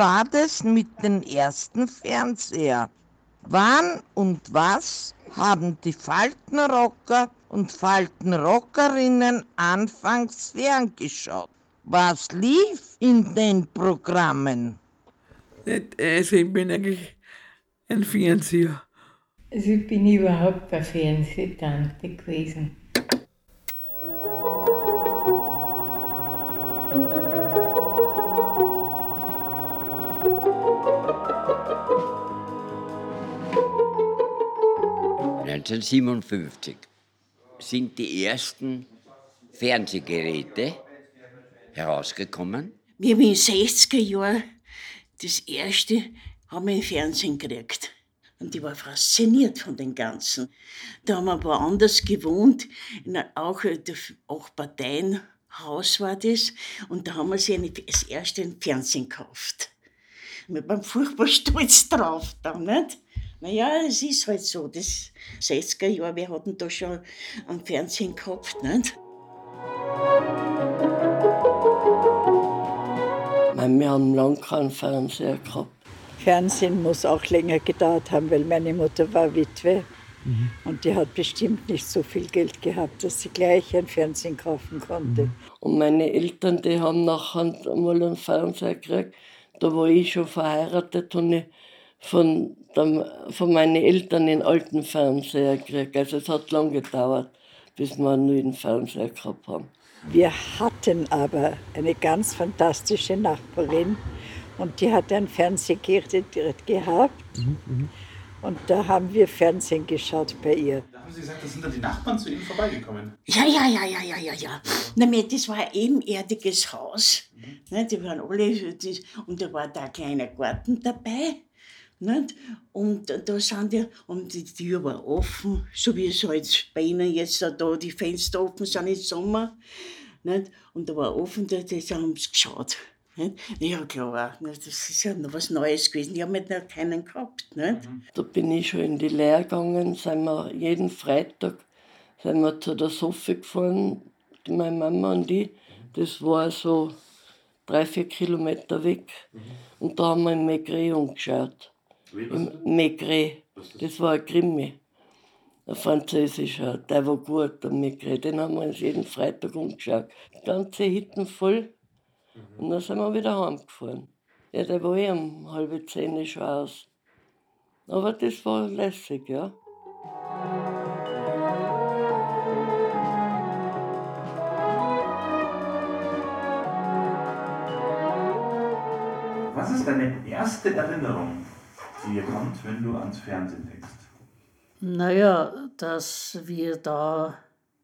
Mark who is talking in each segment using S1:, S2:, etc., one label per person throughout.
S1: war das mit den ersten Fernseher? Wann und was haben die Faltenrocker und Faltenrockerinnen anfangs ferngeschaut? Was lief in den Programmen?
S2: Also ich bin eigentlich ein Fernseher.
S3: Also ich bin überhaupt eine Fernsehtante gewesen.
S4: ...1957 sind die ersten Fernsehgeräte herausgekommen.
S5: Wir haben in den 60er Jahren das erste haben wir im Fernsehen gekriegt. Und ich war fasziniert von den Ganzen. Da haben wir woanders gewohnt, auch, auch Parteienhaus war das. Und da haben wir eine, das erste Fernsehen gekauft. Wir waren furchtbar stolz drauf da, nicht? Naja, es ist halt so, das 60er Jahre, wir hatten da schon am Fernsehen gehabt, nicht?
S6: Wir haben lange keinen Fernseher gehabt.
S7: Fernsehen muss auch länger gedauert haben, weil meine Mutter war Witwe. Mhm. Und die hat bestimmt nicht so viel Geld gehabt, dass sie gleich ein Fernsehen kaufen konnte. Mhm.
S6: Und meine Eltern, die haben nachher mal einen Fernseher gekriegt. Da war ich schon verheiratet und ich von, der, von meinen Eltern den alten Fernseher gekriegt. Also es hat lange gedauert, bis wir einen neuen Fernseher gehabt haben.
S7: Wir hatten aber eine ganz fantastische Nachbarin, und die hat ein Fernsehgerät gehabt. Mhm, mhm, und da haben wir Fernsehen geschaut bei ihr.
S8: Da haben Sie gesagt, da sind dann die Nachbarn zu Ihnen vorbeigekommen.
S5: Ja, ja, ja, ja, ja, ja, ja. Na, das war ein ebenerdiges Haus. Mhm. Ne, die waren alle, die, und da war da ein kleiner Garten dabei. Nicht? Und da sind wir, und die Tür war offen, so wie es halt bei Ihnen jetzt da die Fenster offen sind im Sommer. Nicht? Und da war offen, da, da haben sie geschaut. Ja, klar, das ist ja noch was Neues gewesen. Die haben halt noch keinen gehabt. Nicht? Mhm.
S6: Da bin ich schon in die Lehre gegangen, sind wir jeden Freitag sind wir zu der Sophie gefahren, meine Mama und ich. Das war so drei, vier Kilometer weg. Mhm. Und da haben wir in Maigret umgeschaut. Im Maigret. Das war ein Krimi. Ein französischer, der war gut, der Maigret. Den haben wir uns jeden Freitag umgeschaut. Die ganze Hitten voll und dann sind wir wieder heimgefahren. Ja, der war eh um halb zehn schon aus. Aber das war lässig, ja.
S8: Was ist deine erste Erinnerung, die dir kommt, wenn du ans Fernsehen denkst?
S9: Naja, dass wir da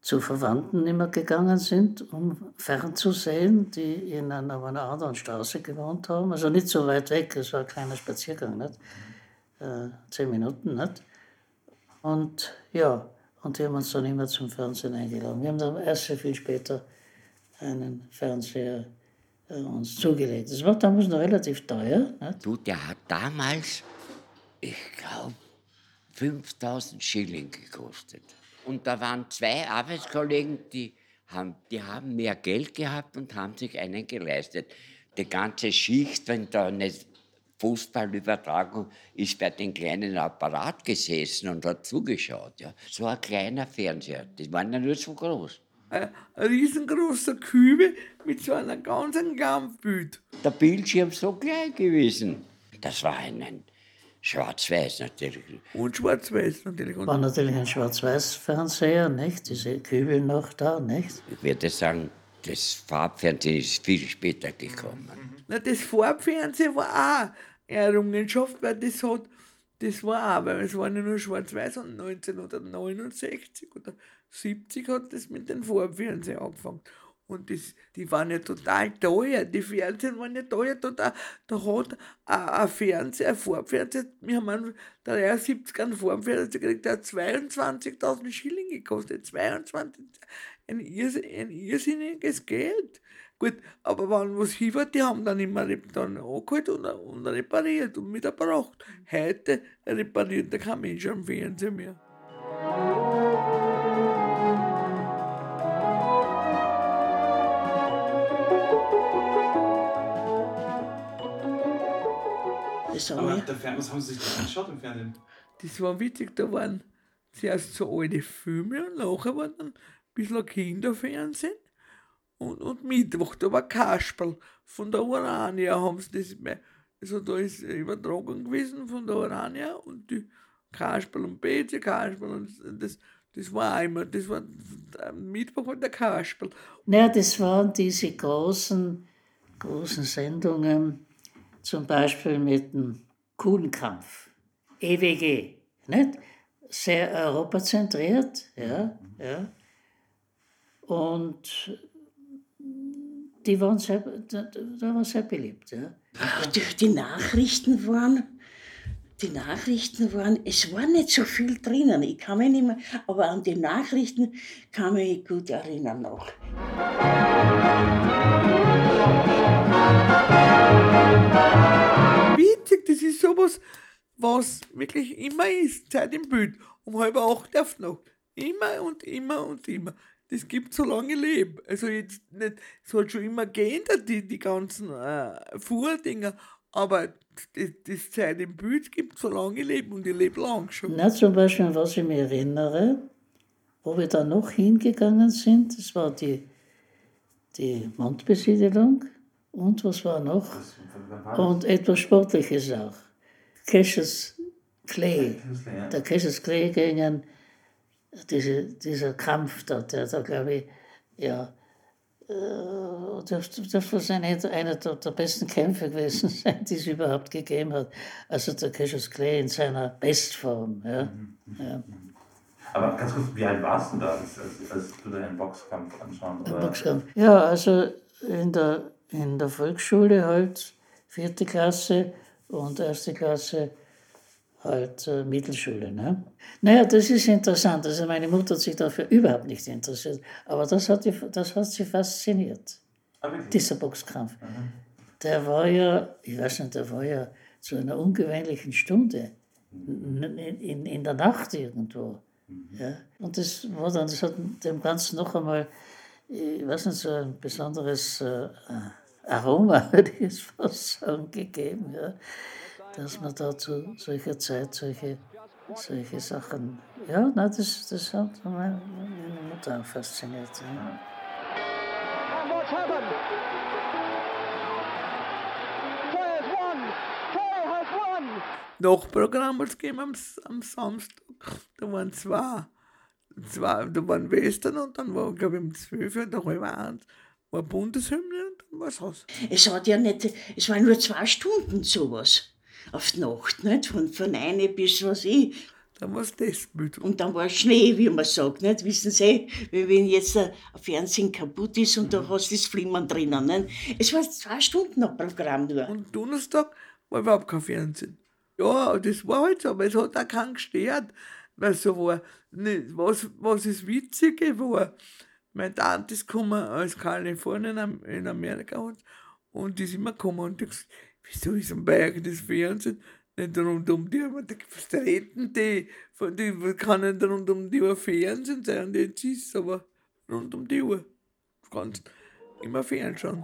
S9: zu Verwandten immer gegangen sind, um fernzusehen, die in einer, einer anderen Straße gewohnt haben. Also nicht so weit weg, es war ein kleiner Spaziergang, nicht? Äh, zehn Minuten. Nicht? Und ja, und die haben uns dann immer zum Fernsehen eingeladen. Wir haben dann erst sehr viel später einen Fernseher äh, uns zugelegt. Das war damals noch relativ teuer. Nicht?
S4: Du, der hat damals, ich glaube, 5000 Schilling gekostet. Und da waren zwei Arbeitskollegen, die haben, die haben mehr Geld gehabt und haben sich einen geleistet. Die ganze Schicht, wenn da eine Fußballübertragung ist bei den kleinen Apparat gesessen und hat zugeschaut. Ja. So ein kleiner Fernseher, die waren ja nur so groß.
S2: Ein, riesengroßer Kübel mit so einer ganzen Kampfbild.
S4: Der Bildschirm so klein gewesen. Das war ein, ein Schwarz-Weiß natürlich.
S2: Und Schwarz-Weiß natürlich.
S9: War natürlich ein Schwarz-Weiß-Fernseher, nicht? Diese Kübel noch da, nicht?
S4: Ich würde sagen, das Farbfernsehen ist viel später gekommen.
S2: Na, das Farbfernsehen war auch eine Errungenschaft, weil das hat, das war auch, weil es war ja nur Schwarz-Weiß und 1969 oder 70 hat das mit dem Farbfernsehen angefangen. Und das, die waren ja total teuer. Die Fernsehen waren ja teuer. Da, da, da hat ein Fernseher, ein Farbfernseher, wir haben einen 73 einen Formfernseher gekriegt, der hat 22.000 Schilling gekostet. 22, ein, ein irrsinniges Geld. Gut, aber wenn was hin war, die haben dann immer dann angeholt und, und repariert und mitgebracht. Heute repariert der kein Mensch am Fernseher mehr.
S5: Das
S8: Aber der Fern was haben Sie sich da angeschaut im Fernsehen?
S2: Das war witzig, da waren zuerst so alte Filme und nachher war dann ein bisschen Kinderfernsehen. Und, und Mittwoch, da war Kasperl von der Urania, haben sie das, also da ist eine Übertragung gewesen von der Urania und die Kasperl und Beze, Kasperl und das, das war einmal, das war, am Mittwoch war der Kasperl.
S9: Naja, das waren diese großen, großen Sendungen, zum Beispiel mit dem Kuhnkampf, EWG, nicht? Sehr europazentriert, ja, ja. Und die waren sehr, da, war sehr beliebt, ja.
S5: Die, die Nachrichten waren, die Nachrichten waren, es war nicht so viel drinnen. Ich kann mich nicht mehr, aber an die Nachrichten kann mich gut erinnern noch.
S2: Sowas, was wirklich immer ist, Zeit im Bild, um halb acht auf die Nacht. Immer und immer und immer. Das gibt so lange Leben. Also jetzt nicht, es hat schon immer geändert, die, die ganzen äh, Fuhrdinger, aber das, das Zeit im Bild gibt so lange Leben und ich lebe lang schon.
S9: Na, zum Beispiel, an was ich mich erinnere, wo wir da noch hingegangen sind, das war die, die Mondbesiedelung und was war noch? Und etwas Sportliches auch. Cassius Clay. Der Cassius Clay gegen diese, dieser Kampf da, der da, glaube ich, ja, äh, das, das war eine, einer der, der besten Kämpfe gewesen sein, die es überhaupt gegeben hat. Also der Cassius Clay in seiner Bestform. Ja. Ja.
S8: Aber ganz kurz, wie alt warst du da, als, als, als du da einen Boxkampf anschauen
S9: Der
S8: oder?
S9: Boxkampf. Ja, also in der, in der Volksschule halt vierte Klasse und erste Klasse halt äh, Mittelschule. Ne? Naja, das ist interessant. Also meine Mutter hat sich dafür überhaupt nicht interessiert. Aber das hat, die, das hat sie fasziniert,
S8: Ah,
S9: dieser Boxkampf. Der war ja, ich weiß nicht, der war ja zu einer ungewöhnlichen Stunde. In, in, in der Nacht irgendwo. Ja. Und das war dann, das hat dem Ganzen noch einmal, ich weiß nicht, so ein besonderes äh, Aroma, würde ich es fast sagen, gegeben. Ja. Dass man da zu solcher Zeit solche, solche Sachen, ja, na, das, das hat meine, meine Mutter fasziniert. Ja.
S2: Nachprogramm hat es gegeben am, am Samstag. Da waren zwei. zwei da waren Western und dann war, glaube ich, um 12 Uhr oder halb eins war Bundeshymne dann war es.
S5: Es hat ja nicht, es waren nur zwei Stunden sowas auf die Nacht, nicht? Von, von eine bis was ich.
S2: Dann war es das Bild.
S5: Und dann war Schnee, wie man sagt, nicht? Wissen Sie, wie wenn jetzt ein Fernsehen kaputt ist und da hast du das Flimmern drinnen, nicht? Es war zwei Stunden ein Programm nur.
S2: Und Donnerstag war überhaupt kein Fernsehen. Ja, das war halt so, aber es hat auch keinen gestört, weil so war. Was, was das Witzige war, meine Tante ist gekommen aus Kalifornien in Amerika und, und die ist immer gekommen und hat gesagt, wieso ist am Berg das Fernsehen nicht rund um die Uhr? Was reden die? Die kann nicht rund um die Uhr Fernsehen sein, und jetzt ist es aber rund um die Uhr. Du kannst immer fernschauen.